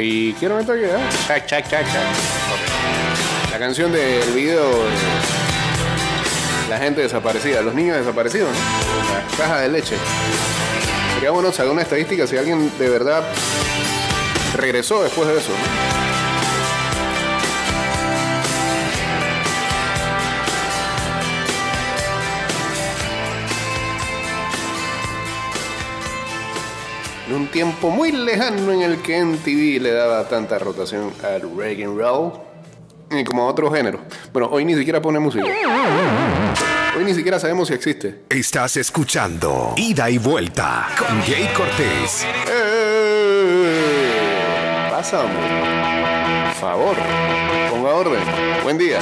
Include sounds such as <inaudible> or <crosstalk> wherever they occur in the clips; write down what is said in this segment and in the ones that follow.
Country. Quiero meter chac. Ok. La canción del video de la gente desaparecida, los niños desaparecidos. La caja de leche. Sería bueno saber una estadística si alguien de verdad regresó después de eso. En un tiempo muy lejano en el que MTV le daba tanta rotación al reggae and roll y como a otro género. Bueno, hoy ni siquiera pone música. Hoy ni siquiera sabemos si existe. Estás escuchando Ida y Vuelta con Jay Cortés. ¡Eh! Pasa, hombre. Por favor, ponga orden. Buen día.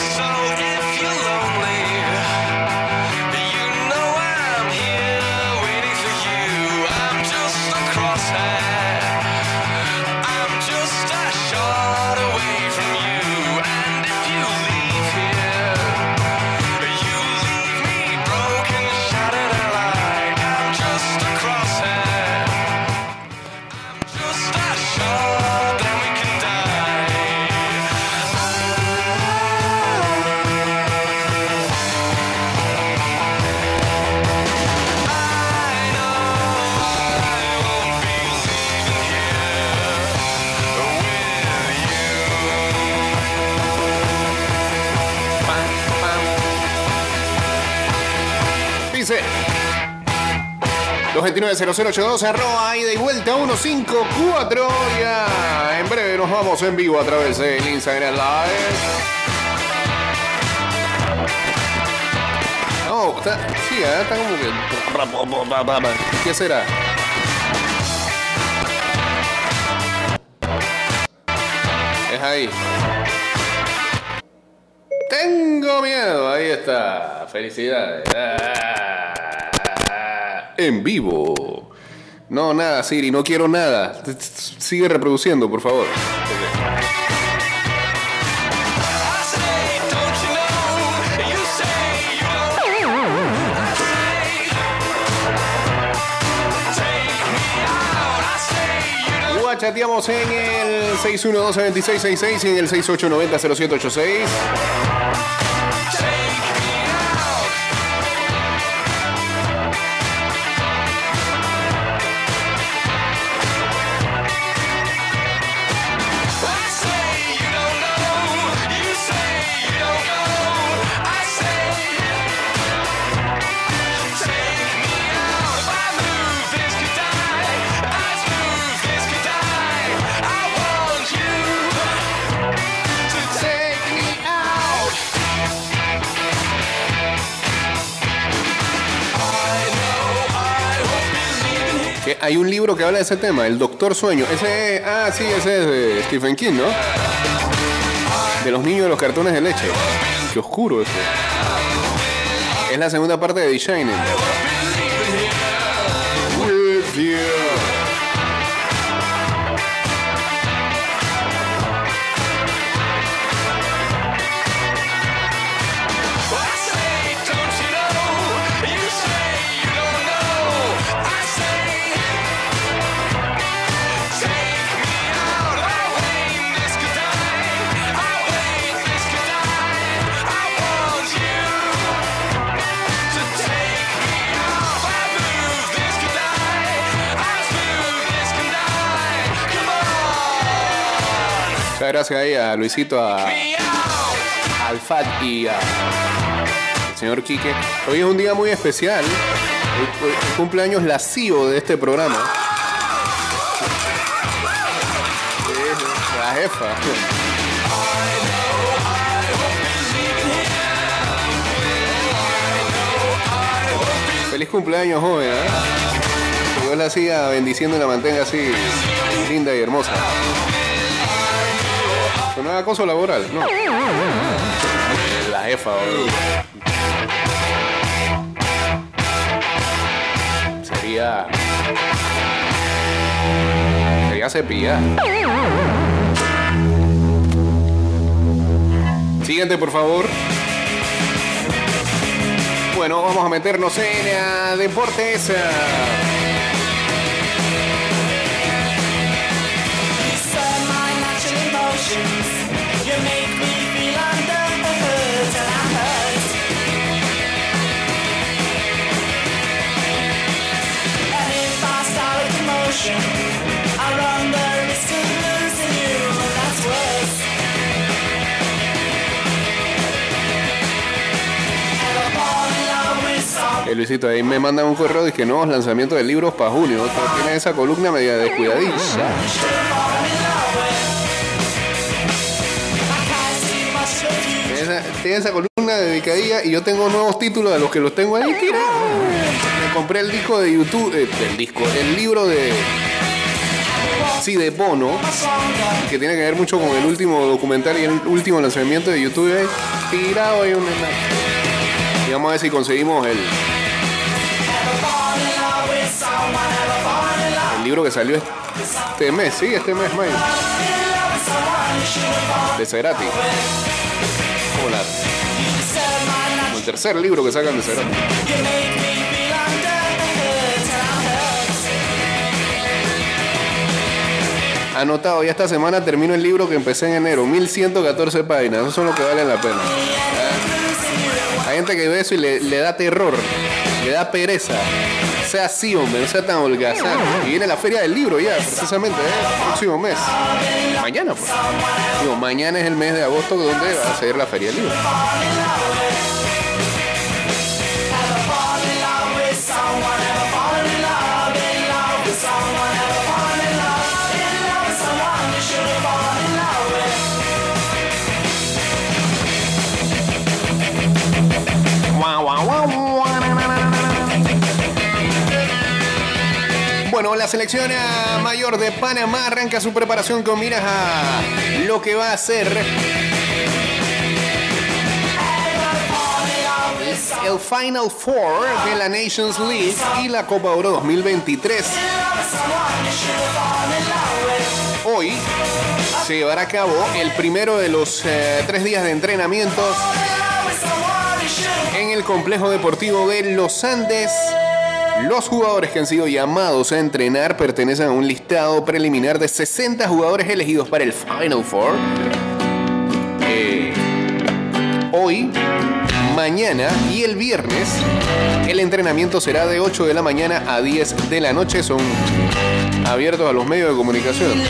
229-0082 arroba y vuelta 154 ya en breve nos vamos en vivo a través del Instagram Live no está, sí, ¿eh? está como que ¿qué será? es ahí tengo miedo, ahí está. Felicidades. En vivo. No, nada, Siri, no quiero nada. Sigue reproduciendo, por favor. Chateamos en el 612-2666 y en el 6890-0786. Hay un libro que habla de ese tema, El Doctor Sueño. Ese es, ah, sí, ese es de Stephen King, ¿no? De los niños de los cartones de leche. Qué oscuro eso. Es la segunda parte de The Shining. Ahí a Luisito, a, me out. al Fat y a- al señor Quique. Hoy es un día muy especial. Hoy- hoy cumpleaños la CEO de este programa. La jefa. Feliz cumpleaños, joven. ¿eh? Que Dios la siga bendiciendo y la mantenga así linda y hermosa. Con nueva acoso laboral, no. La jefa, boludo. Sería. Sería cepilla. Siguiente, por favor. Bueno, vamos a meternos en eh, deportes. eh. Luisito, ahí me mandan un correo de que nuevos lanzamientos de libros para junio. Tiene esa columna media descuidadita. Tiene esa, columna dedicadilla y yo tengo nuevos títulos de los que los tengo ahí tirados. Me compré el disco de YouTube, eh, el disco, el libro de. Sí, de Bono, que tiene que ver mucho con el último documental y el último lanzamiento de YouTube. ahí, tirado ahí Y vamos a ver si conseguimos el, el libro que salió este mes, sí, este mes, fallen de Cerati. Como, el tercer libro que sacan de Cerati. Anotado, ya esta semana termino el libro que empecé en enero, 1114 páginas, eso son lo que valen la pena. Hay gente que ve eso y le, le da terror, le da pereza. Sea así, hombre, no sea tan holgazán. Y viene la feria del libro ya, precisamente, ¿eh? el próximo mes. Mañana, pues. Digo, mañana es el mes de agosto donde va a ser la feria del libro. Bueno, la selección mayor de Panamá arranca su preparación con miras a lo que va a ser el Final Four de la Nations League y la Copa Oro 2023. Hoy se llevará a cabo el primero de los eh, tres días de entrenamientos en el complejo deportivo de Los Andes. Los jugadores que han sido llamados a entrenar pertenecen a un listado preliminar de 60 jugadores elegidos para el Final Four. Eh, hoy, mañana y el viernes, el entrenamiento será de 8 de la mañana a 10 de la noche. Son abiertos a los medios de comunicación.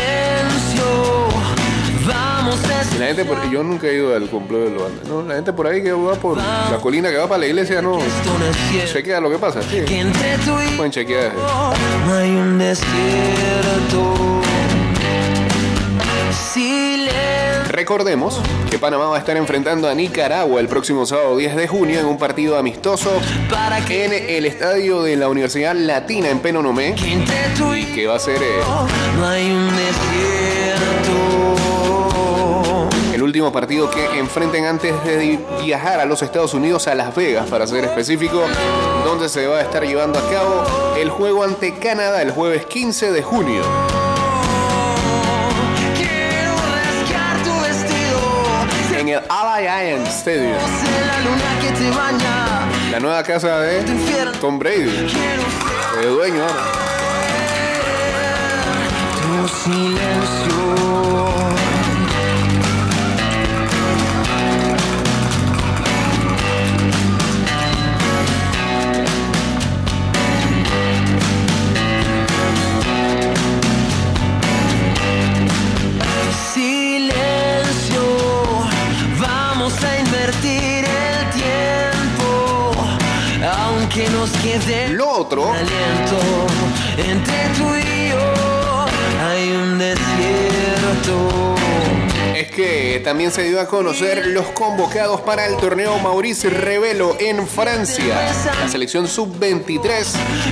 La gente por, yo nunca he ido al complejo de los Andes. No, la gente por ahí que va por la colina que va para la iglesia no chequea lo que pasa. sí. Pueden chequear. no hay un desierto. Silencio. Recordemos que Panamá va a estar enfrentando a Nicaragua el próximo sábado 10 de junio en un partido amistoso en el estadio de la Universidad Latina en Penonomé, y que va a ser eh, último partido que enfrenten antes de viajar a los Estados Unidos, a Las Vegas, para ser específico, donde se va a estar llevando a cabo el juego ante Canadá el jueves 15 de junio. En el Allianz Stadium, Sé la nueva casa de. Tom Brady, el dueño ahora. tu. Silencio, Lo otro. Aliento entre tú y yo. Hay un desierto. Es que también se dio a conocer los convocados para el torneo Maurice Revelo en Francia. La selección sub-23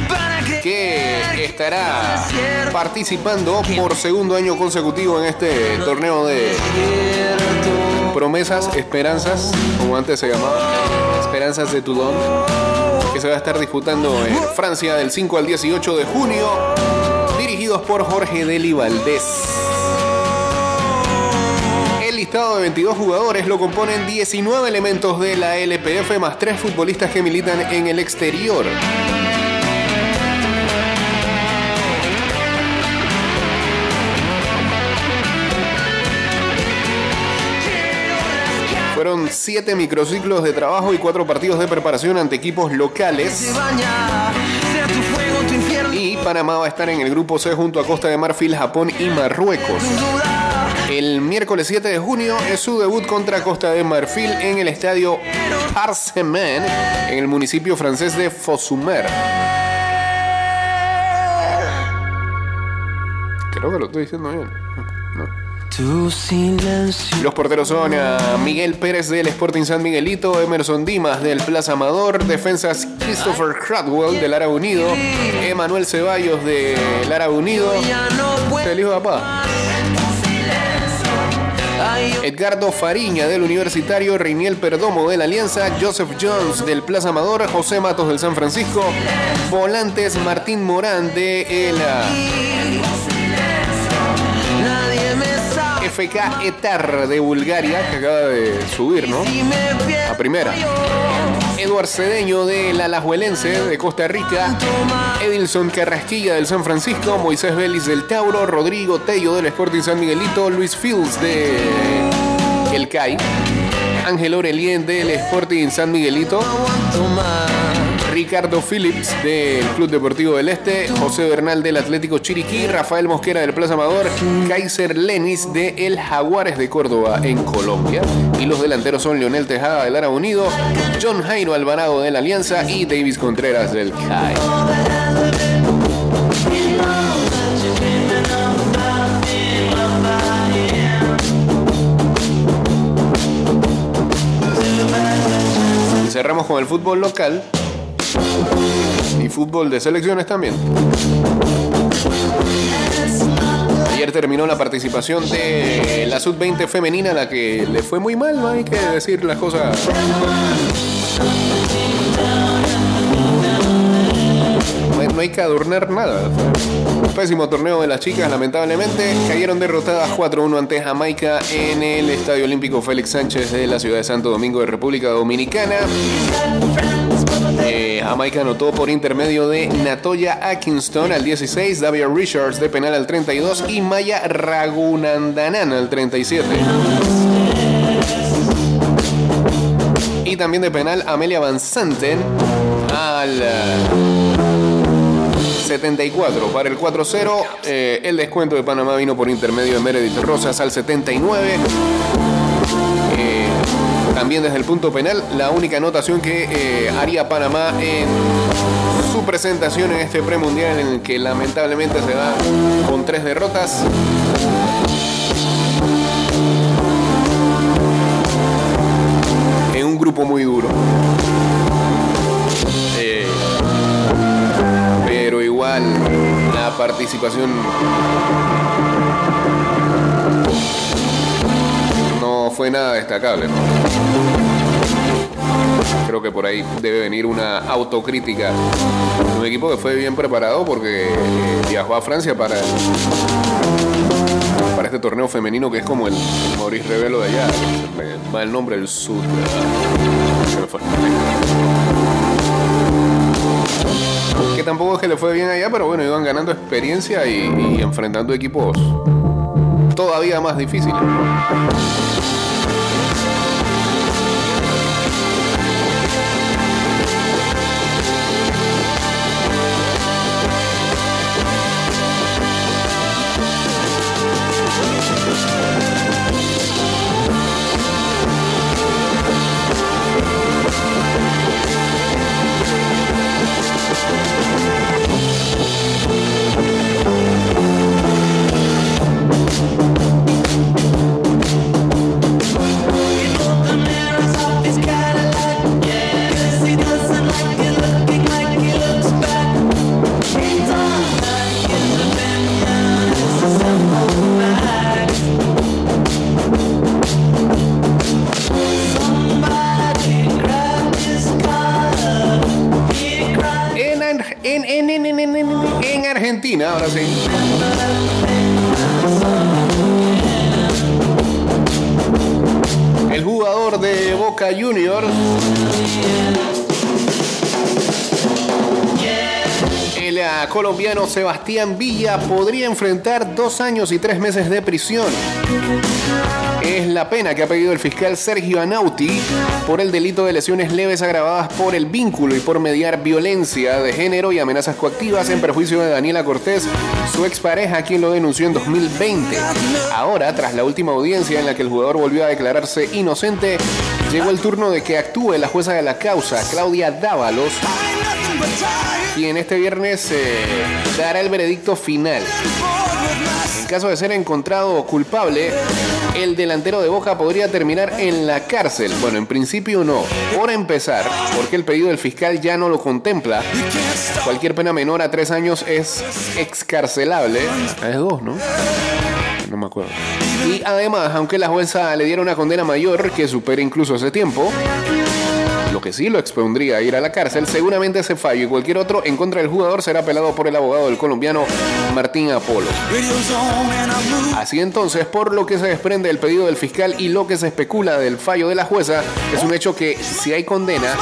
para que estará participando por segundo año consecutivo en este torneo de promesas, esperanzas, como antes se llamaba, esperanzas de Toulon, que se va a estar disputando en Francia del 5 al 18 de junio, dirigidos por Jorge Deli Valdés. El listado de 22 jugadores lo componen 19 elementos de la LPF más 3 futbolistas que militan en el exterior. Son siete microciclos de trabajo y cuatro partidos de preparación ante equipos locales. Y Panamá va a estar en el grupo C junto a Costa de Marfil, Japón y Marruecos. El miércoles 7 de junio es su debut contra Costa de Marfil en el estadio Parsemen, en el municipio francés de Fosumer. Creo que lo estoy diciendo bien. No. Los porteros son ah, Miguel Pérez del Sporting San Miguelito, Emerson Dimas del Plaza Amador, defensas Christopher Cradwell del Árabe Unido, Emanuel Ceballos del Árabe Unido, de papá. Edgardo Fariña del Universitario, Reiniel Perdomo del Alianza, Joseph Jones del Plaza Amador, José Matos del San Francisco, Volantes Martín Morán de el FK Etar de Bulgaria, que acaba de subir, ¿no? A primera. Eduard Cedeño del Alajuelense de Costa Rica, Edilson Carrasquilla del San Francisco, Moisés Vélez del Tauro, Rodrigo Tello del Sporting San Miguelito, Luis Fields de El CAI, Ángel Orelien del Sporting San Miguelito. Ricardo Phillips del Club Deportivo del Este, José Bernal del Atlético Chiriquí, Rafael Mosquera del Plaza Amador, Kaiser Lenis de El Jaguares de Córdoba en Colombia. Y los delanteros son Leonel Tejada del Ara Unido, John Jairo Alvarado del Alianza y Davis Contreras del CAI. Cerramos con el fútbol local y fútbol de selecciones también. Ayer terminó la participación de la sub-20 femenina, la que le fue muy mal, no hay que decir las cosas. No hay, que adornar nada. Pésimo torneo de las chicas, lamentablemente. Cayeron derrotadas 4-1 ante Jamaica en el Estadio Olímpico Félix Sánchez de la ciudad de Santo Domingo de República Dominicana. Eh, Jamaica anotó por intermedio de Natoya Atkinson al 16, Davia Richards de penal al 32 y Maya Ragunandanan al 37. Y también de penal Amelia Van Santen al eh, 74. Para el 4-0, eh, el descuento de Panamá vino por intermedio de Meredith Rosas al 79. También desde el punto penal, la única anotación que eh, haría Panamá en su presentación en este premundial en el que lamentablemente se va con tres derrotas. En un grupo muy duro. Eh, pero igual la participación no fue nada destacable. Creo que por ahí debe venir una autocrítica. Un equipo que fue bien preparado porque eh, viajó a Francia para, para este torneo femenino que es como el, el Maurice Revelo de allá. Va el nombre me fue. Que tampoco es que le fue bien allá, pero bueno, iban ganando experiencia y enfrentando equipos todavía más difíciles. Colombiano Sebastián Villa podría enfrentar dos años y tres meses de prisión. es la pena que ha pedido el fiscal Sergio Anauti por el delito de lesiones leves agravadas por el vínculo y por mediar violencia de género y amenazas coactivas en perjuicio de Daniela Cortés, su expareja, quien lo denunció en 2020. Ahora, tras la última audiencia en la que el jugador volvió a declararse inocente, llegó el turno de que actúe la jueza de la causa, Claudia Dávalos, quien este viernes eh, dará el veredicto final. En caso de ser encontrado culpable, el delantero de Boca podría terminar en la cárcel. Bueno, en principio no. Por empezar, porque el pedido del fiscal ya no lo contempla. Cualquier pena menor a tres años es excarcelable. Ah, Es dos, ¿no? No me acuerdo. Y además, aunque la jueza le diera una condena mayor que supere incluso ese tiempo, lo que sí lo expondría a ir a la cárcel, seguramente ese fallo y cualquier otro en contra del jugador será apelado por el abogado del colombiano Martín Apolo. Así entonces, por lo que se desprende del pedido del fiscal y lo que se especula del fallo de la jueza, es un hecho que si hay condena,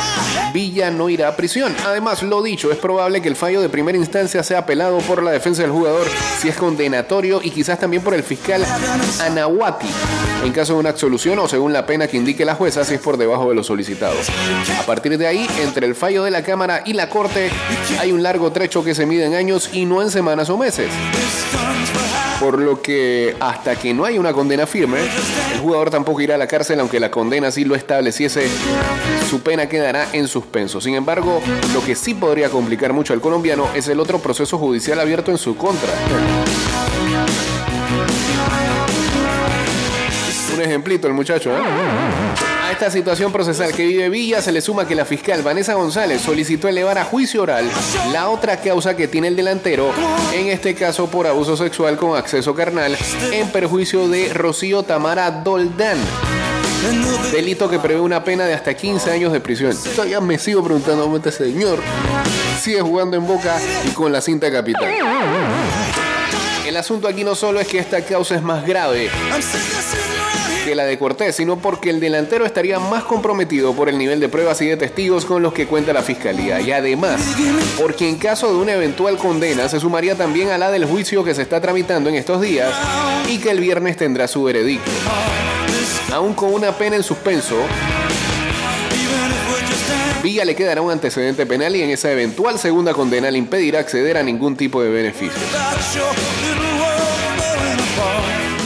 Villa no irá a prisión. Además, lo dicho, es probable que el fallo de primera instancia sea apelado por la defensa del jugador si es condenatorio y quizás también por el fiscal Anahuati, en caso de una absolución o según la pena que indique la jueza si es por debajo de lo solicitado. A partir de ahí, entre el fallo de la Cámara y la Corte, hay un largo trecho que se mide en años y no en semanas o meses. Por lo que hasta que no haya una condena firme, el jugador tampoco irá a la cárcel, aunque la condena sí lo estableciese, su pena quedará en suspenso. Sin embargo, lo que sí podría complicar mucho al colombiano es el otro proceso judicial abierto en su contra. Un ejemplito el muchacho, ¿eh? Esta situación procesal que vive Villa se le suma que la fiscal Vanessa González solicitó elevar a juicio oral la otra causa que tiene el delantero, en este caso por abuso sexual con acceso carnal, en perjuicio de Rocío Tamara Doldán. Delito que prevé una pena de hasta 15 años de prisión. Todavía me sigo preguntando cómo este señor sigue jugando en boca y con la cinta capital. El asunto aquí no solo es que esta causa es más grave que la de Cortés, sino porque el delantero estaría más comprometido por el nivel de pruebas y de testigos con los que cuenta la fiscalía. Y además, porque en caso de una eventual condena se sumaría también a la del juicio que se está tramitando en estos días y que el viernes tendrá su veredicto. Aún con una pena en suspenso, Villa le quedará un antecedente penal y en esa eventual segunda condena le impedirá acceder a ningún tipo de beneficio.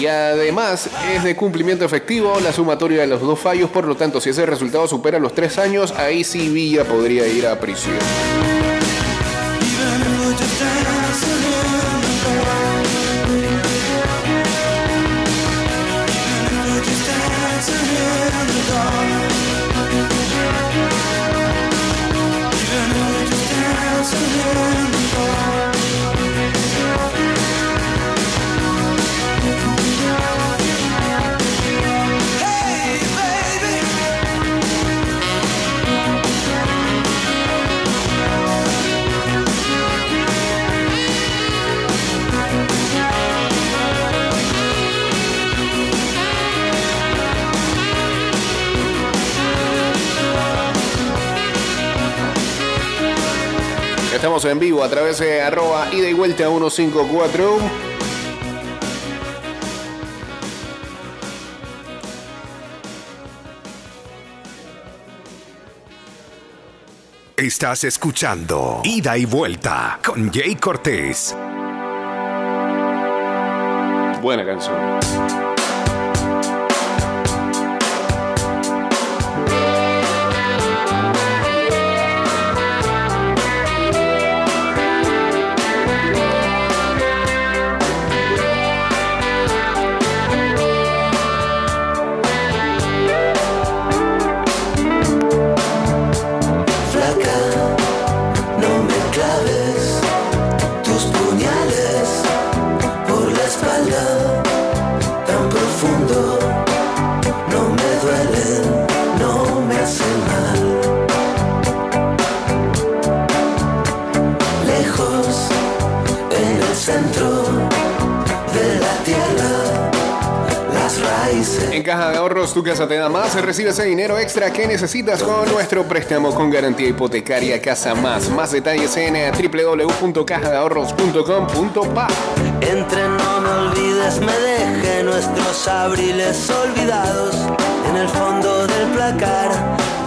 Además es de cumplimiento efectivo la sumatoria de los dos fallos, por lo tanto, si ese resultado supera los tres años, ahí sí Villa podría ir a prisión. Estamos en vivo a través de arroba ida y vuelta 154. Estás escuchando Ida y Vuelta con Jay Cortés. Buena canción. Caja de Ahorros, tu casa te da más. Recibe ese dinero extra que necesitas con nuestro préstamo con garantía hipotecaria Casa Más. Más detalles en eh, www.cajadeahorros.com.pa. Entre no me olvides, me dejé nuestros abriles olvidados en el fondo del placar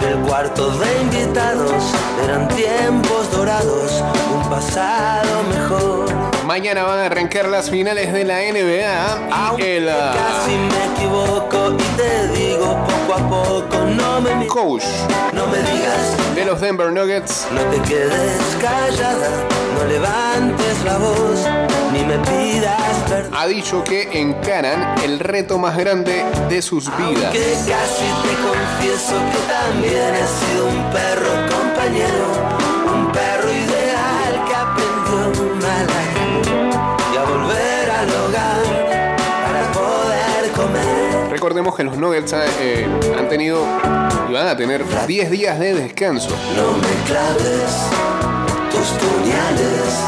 del cuarto de invitados. Eran tiempos dorados, un pasado mejor. Mañana van a arrancar las finales de la NBA y Aunque el casi me equivoco y te digo poco a poco, no me coach. no me digas, de los Denver Nuggets. No te quedes callada, no levantes la voz, ni me pidas perdón. ha dicho que encaran el reto más grande de sus vidas. Que casi te confieso que también he sido un perro compañero, Recordemos que los Nuggets ah, eh, han tenido y van a tener 10 días de descanso. No me claves tus puñales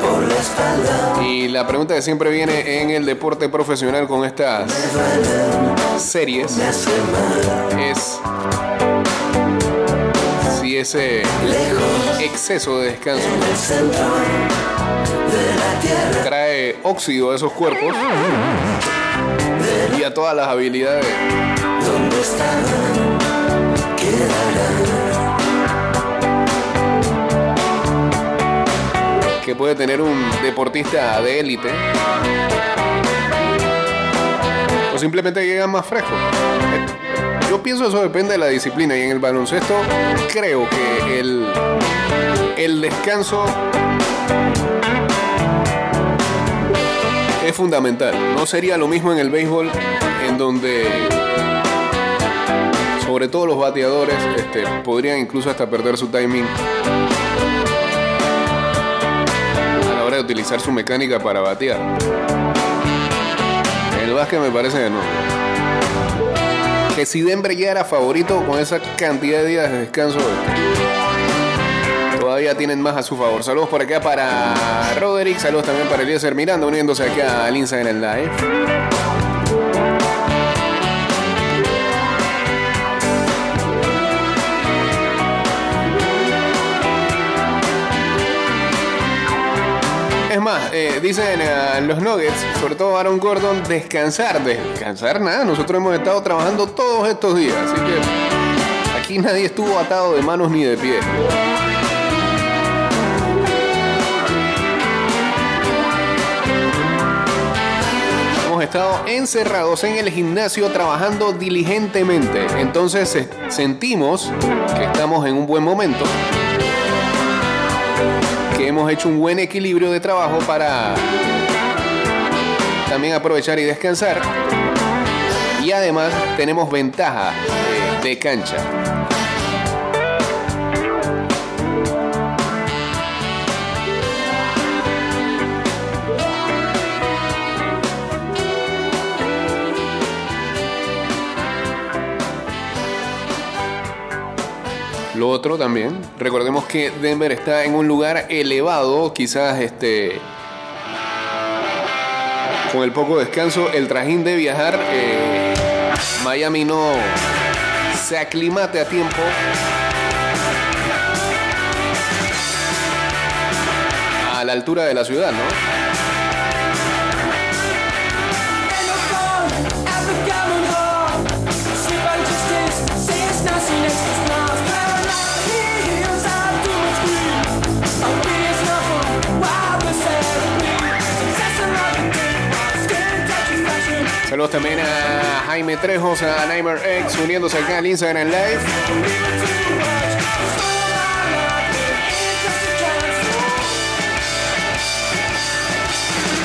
por la espalda. Y la pregunta que siempre viene en el deporte profesional con estas series es si ese exceso de descanso en de óxido a esos cuerpos y a todas las habilidades. Que puede tener un deportista de élite. O simplemente llegan más frescos. Yo pienso eso depende de la disciplina. Y en el baloncesto creo que el, el descanso fundamental. No sería lo mismo en el béisbol en donde sobre todo los bateadores este, podrían incluso hasta perder su timing a la hora de utilizar su mecánica para batear. El básquet me parece que no. Que si Denver ya era favorito con esa cantidad de días de descanso, todavía tienen más a su favor. Saludos por acá para Roderick, saludos también para Eliezer Miranda, uniéndose acá al Instagram Live. Es más, eh, dicen eh, los Nuggets, sobre todo Aaron Gordon, descansar. Descansar nada, nosotros hemos estado trabajando todos estos días, así que aquí nadie estuvo atado de manos ni de pies. Estado encerrados en el gimnasio trabajando diligentemente, entonces eh, sentimos que estamos en un buen momento que hemos hecho un buen equilibrio de trabajo para también aprovechar y descansar. Y además tenemos ventaja de, de cancha. Lo otro también, recordemos que Denver está en un lugar elevado, quizás este con el poco descanso, el trajín de viajar, eh, Miami no se aclimate a tiempo. A la altura de la ciudad, ¿no? Saludos también a Jaime Trejos, a Neimer X, uniéndose acá al Instagram Live.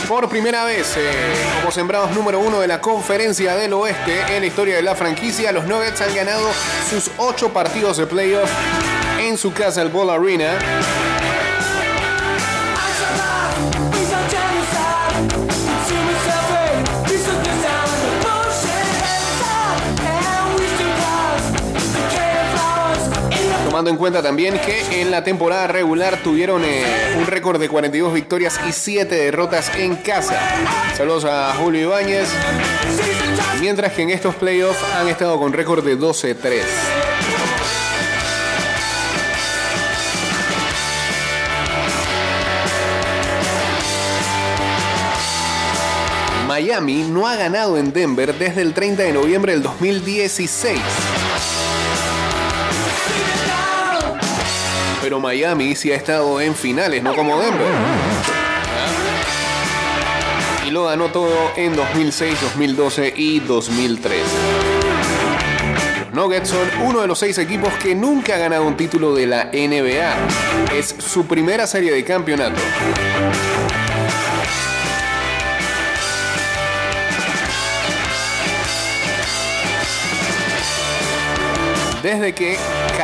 Por primera vez, eh, como sembrados número uno de la conferencia del oeste en la historia de la franquicia, los Nuggets han ganado sus ocho partidos de playoff en su casa, el Ball Arena. Tomando en cuenta también que en la temporada regular tuvieron eh, un récord de 42 victorias y 7 derrotas en casa. Saludos a Julio Ibáñez. Mientras que en estos playoffs han estado con récord de 12-3. Miami no ha ganado en Denver desde el 30 de noviembre del 2016. Pero Miami sí ha estado en finales, no como Denver. Y lo ganó todo en 2006, 2012 y 2013. Los Nuggets son uno de los seis equipos que nunca ha ganado un título de la NBA. Es su primera serie de campeonato. Desde que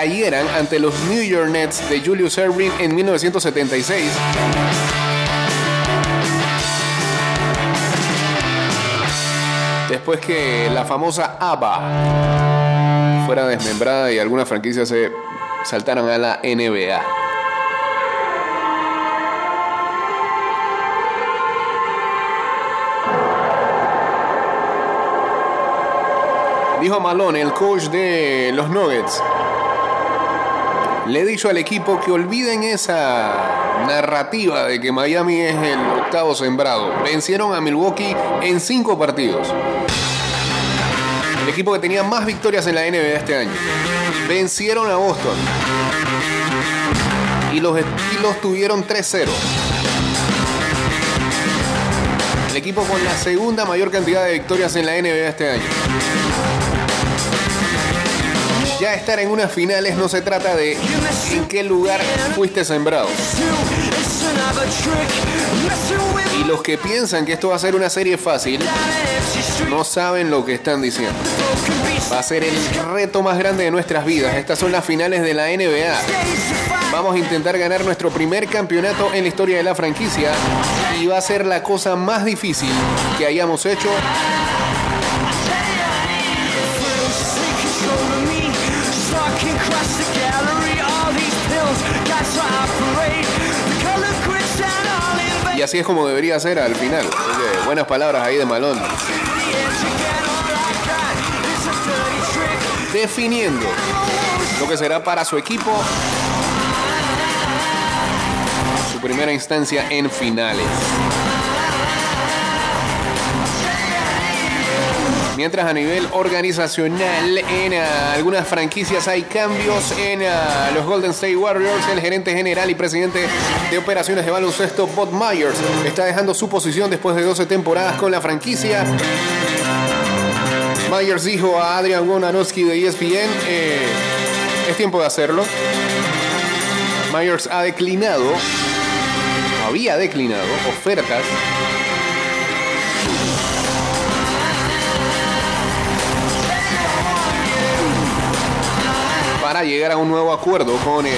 cayeran ante los New York Nets de Julius Erving en 1976. Después que la famosa ABBA fuera desmembrada y algunas franquicias se saltaron a la NBA. Dijo Malone, el coach de los Nuggets. Le he dicho al equipo que olviden esa narrativa de que Miami es el octavo sembrado. Vencieron a Milwaukee en cinco partidos. El equipo que tenía más victorias en la NBA este año. Vencieron a Boston. Y los estilos tuvieron 3-0. El equipo con la segunda mayor cantidad de victorias en la NBA este año. Ya estar en unas finales no se trata de en qué lugar fuiste sembrado. Y los que piensan que esto va a ser una serie fácil, no saben lo que están diciendo. Va a ser el reto más grande de nuestras vidas. Estas son las finales de la NBA. Vamos a intentar ganar nuestro primer campeonato en la historia de la franquicia y va a ser la cosa más difícil que hayamos hecho así es como debería ser al final. Buenas palabras ahí de Malón. Definiendo lo que será para su equipo su primera instancia en finales. Mientras a nivel organizacional en ah, algunas franquicias hay cambios en ah, los Golden State Warriors, el gerente general y presidente de operaciones de baloncesto Bob Myers está dejando su posición después de 12 temporadas con la franquicia. Myers dijo a Adrian Wojnarowski de ESPN, eh, es tiempo de hacerlo. Myers ha declinado, había declinado ofertas para llegar a un nuevo acuerdo con, eh,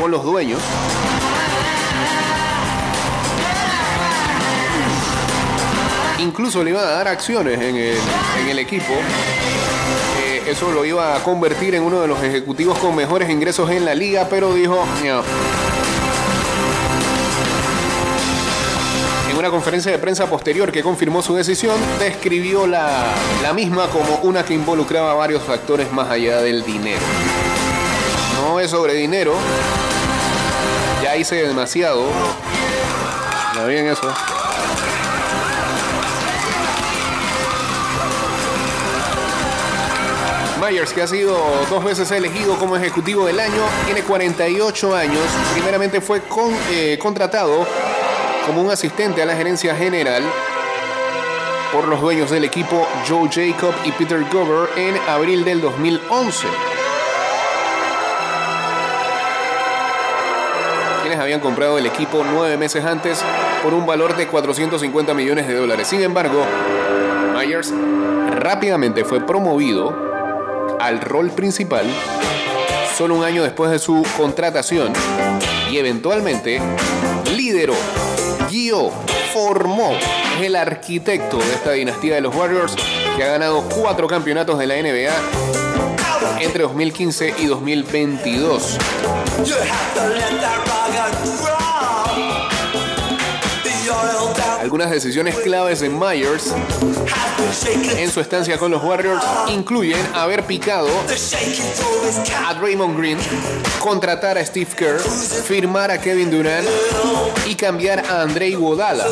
con los dueños. Incluso le iban a dar acciones en el, en el equipo. Eh, eso lo iba a convertir en uno de los ejecutivos con mejores ingresos en la liga, pero dijo, "No". Una conferencia de prensa posterior que confirmó su decisión, describió la, la misma como una que involucraba varios factores más allá del dinero. No es sobre dinero. Ya hice demasiado. ¿No bien eso? Myers, que ha sido dos veces elegido como ejecutivo del año, tiene 48 años. Primeramente fue con- eh, contratado como un asistente a la gerencia general por los dueños del equipo Joe Jacob y Peter Gover en abril del 2011. Quienes habían comprado el equipo nueve meses antes por un valor de 450 millones de dólares. Sin embargo, Myers rápidamente fue promovido al rol principal solo un año después de su contratación y eventualmente lideró, guió, formó, el arquitecto de esta dinastía de los Warriors que ha ganado cuatro campeonatos de la NBA entre 2015 y 2022. Algunas decisiones claves de Myers en su estancia con los Warriors incluyen haber picado a Draymond Green, contratar a Steve Kerr, firmar a Kevin Durant y cambiar a Andrei Iguodala.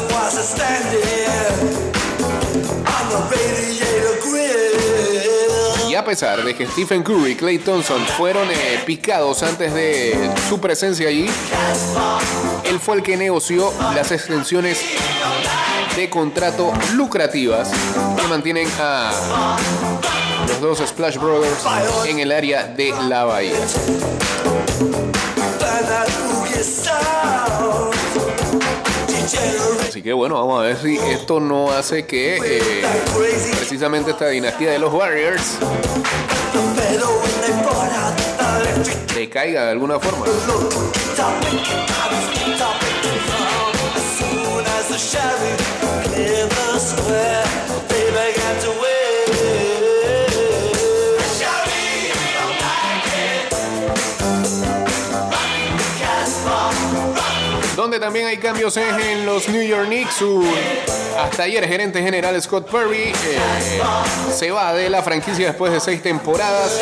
A pesar de que Stephen Curry y Clay Thompson fueron eh, picados antes de su presencia allí, él fue el que negoció las extensiones de contrato lucrativas que mantienen a los dos Splash Brothers en el área de la bahía. Que bueno, vamos a ver si esto no hace que eh, precisamente esta dinastía de los Warriors decaiga de alguna forma. También hay cambios en los New York Knicks. Hasta ayer gerente general Scott Perry eh, se va de la franquicia después de seis temporadas.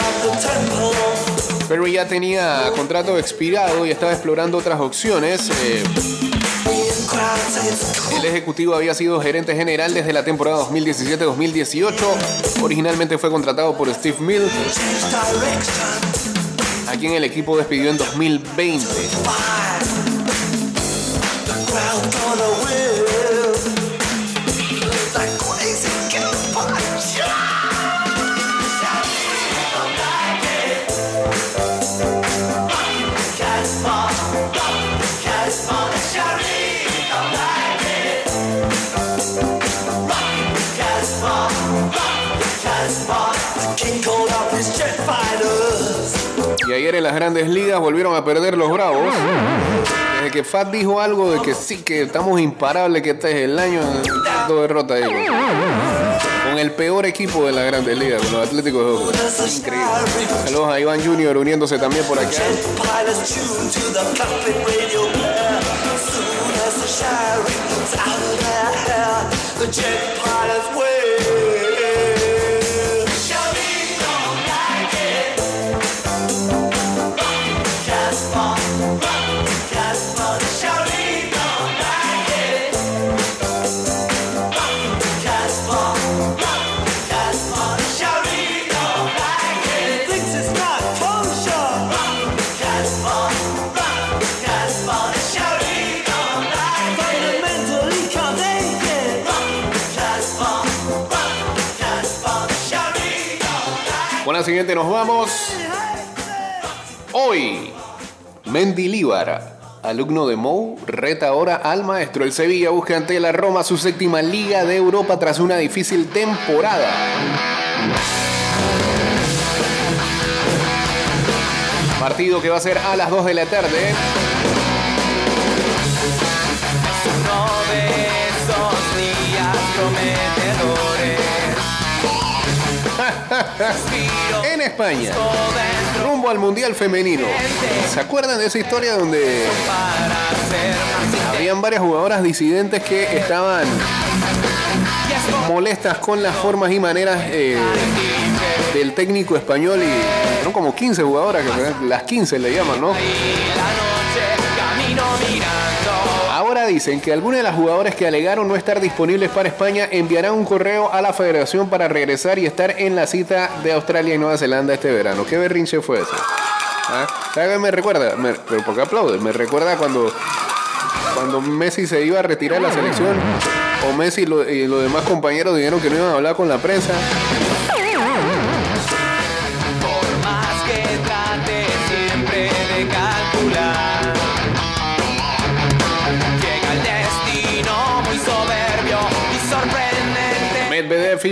Perry ya tenía contrato expirado y estaba explorando otras opciones. Eh, el ejecutivo había sido gerente general desde la temporada 2017-2018. Originalmente fue contratado por Steve Mills, a quien el equipo despidió en 2020. Y ayer en las grandes ligas volvieron a perder los Bravos. Desde que Fat dijo algo de que sí, que estamos imparables, que este es el año de derrota ahí. Con el peor equipo de las grandes ligas, los Atléticos de Oakland. Increíble. Saludos a Iván Junior uniéndose también por acá. Con la siguiente nos vamos. Hoy, Mendilíbar, alumno de Mou, reta ahora al maestro. El Sevilla busca ante la Roma su séptima Liga de Europa tras una difícil temporada. Partido que va a ser a las 2 de la tarde. Uno de esos días prometedores. <laughs> En España, rumbo al Mundial Femenino. ¿Se acuerdan de esa historia donde habían varias jugadoras disidentes que estaban molestas con las formas y maneras eh, del técnico español y son como 15 jugadoras, que las 15 le llaman, ¿no? Ahora dicen que algunas de las jugadoras que alegaron no estar disponibles para España enviarán un correo a la federación para regresar y estar en la cita de Australia y Nueva Zelanda este verano. ¿Qué berrinche fue ese? ¿Ah? ¿Sabe qué me recuerda? Me- ¿Pero por qué aplaude? Me recuerda cuando, cuando Messi se iba a retirar de la selección o Messi y los demás compañeros dijeron que no iban a hablar con la prensa.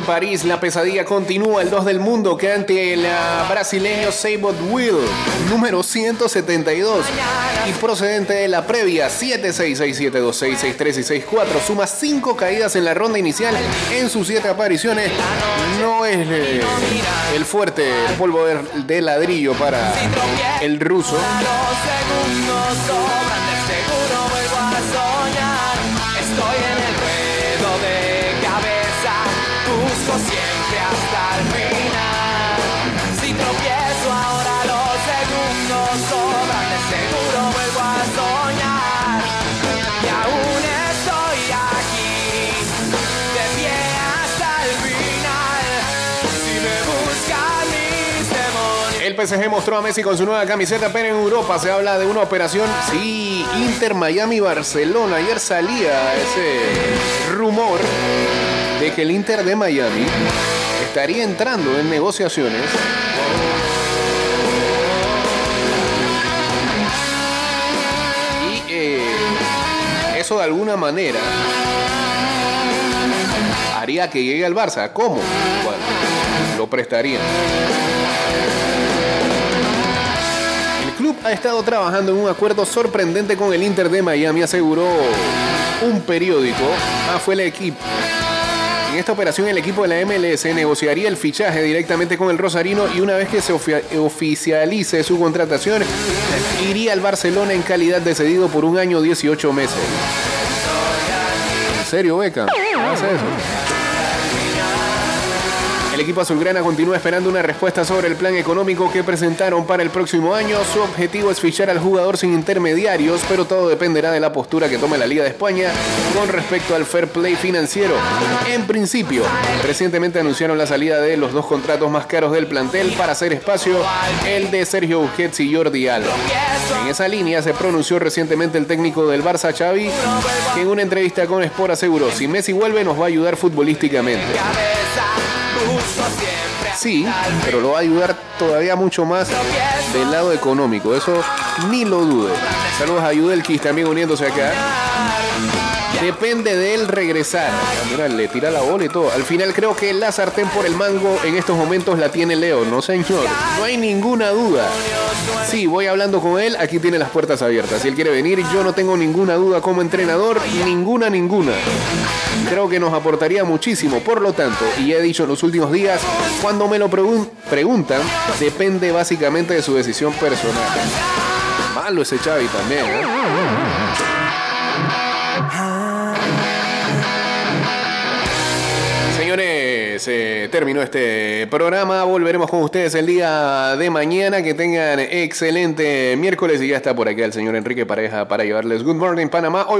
París, la pesadilla continúa. El 2 del mundo que ante el brasileño Sabot Will, número 172. Y procedente de la previa 7-6-6-7-2-6-6-3 y 6-4. Suma 5 caídas en la ronda inicial en sus 7 apariciones. No es eh, el fuerte polvo de ladrillo para el ruso. PSG mostró a Messi con su nueva camiseta, pero en Europa se habla de una operación, sí, Inter Miami Barcelona. Ayer salía ese rumor de que el Inter de Miami estaría entrando en negociaciones y eh, eso de alguna manera haría que llegue al Barça. ¿Cómo? Lo prestarían. Club ha estado trabajando en un acuerdo sorprendente con el Inter de Miami, aseguró un periódico. Ah, fue el equipo. En esta operación el equipo de la MLS negociaría el fichaje directamente con el Rosarino y una vez que se ofi- oficialice su contratación, iría al Barcelona en calidad de cedido por un año 18 meses. ¿En serio, Beca? ¿Hace eso? El equipo azulgrana continúa esperando una respuesta sobre el plan económico que presentaron para el próximo año. Su objetivo es fichar al jugador sin intermediarios, pero todo dependerá de la postura que tome la Liga de España con respecto al fair play financiero. En principio, recientemente anunciaron la salida de los dos contratos más caros del plantel para hacer espacio, el de Sergio Busquets y Jordi Alba. En esa línea se pronunció recientemente el técnico del Barça, Xavi, que en una entrevista con Sport aseguró, si Messi vuelve nos va a ayudar futbolísticamente. Sí, pero lo va a ayudar todavía mucho más del lado económico. Eso ni lo dude. Saludos a Yudelkis también uniéndose acá. Depende de él regresar. Ah, Mira, le tira la bola y todo. Al final creo que la sartén por el mango en estos momentos la tiene Leo. No, señor. No hay ninguna duda. Sí, voy hablando con él. Aquí tiene las puertas abiertas. Si él quiere venir, yo no tengo ninguna duda como entrenador. Ninguna, ninguna. Creo que nos aportaría muchísimo. Por lo tanto, y he dicho en los últimos días, cuando me lo pregun- preguntan, depende básicamente de su decisión personal. Malo ese Xavi también. ¿eh? Se terminó este programa. Volveremos con ustedes el día de mañana. Que tengan excelente miércoles. Y ya está por acá el señor Enrique Pareja para llevarles Good Morning Panamá. Hoy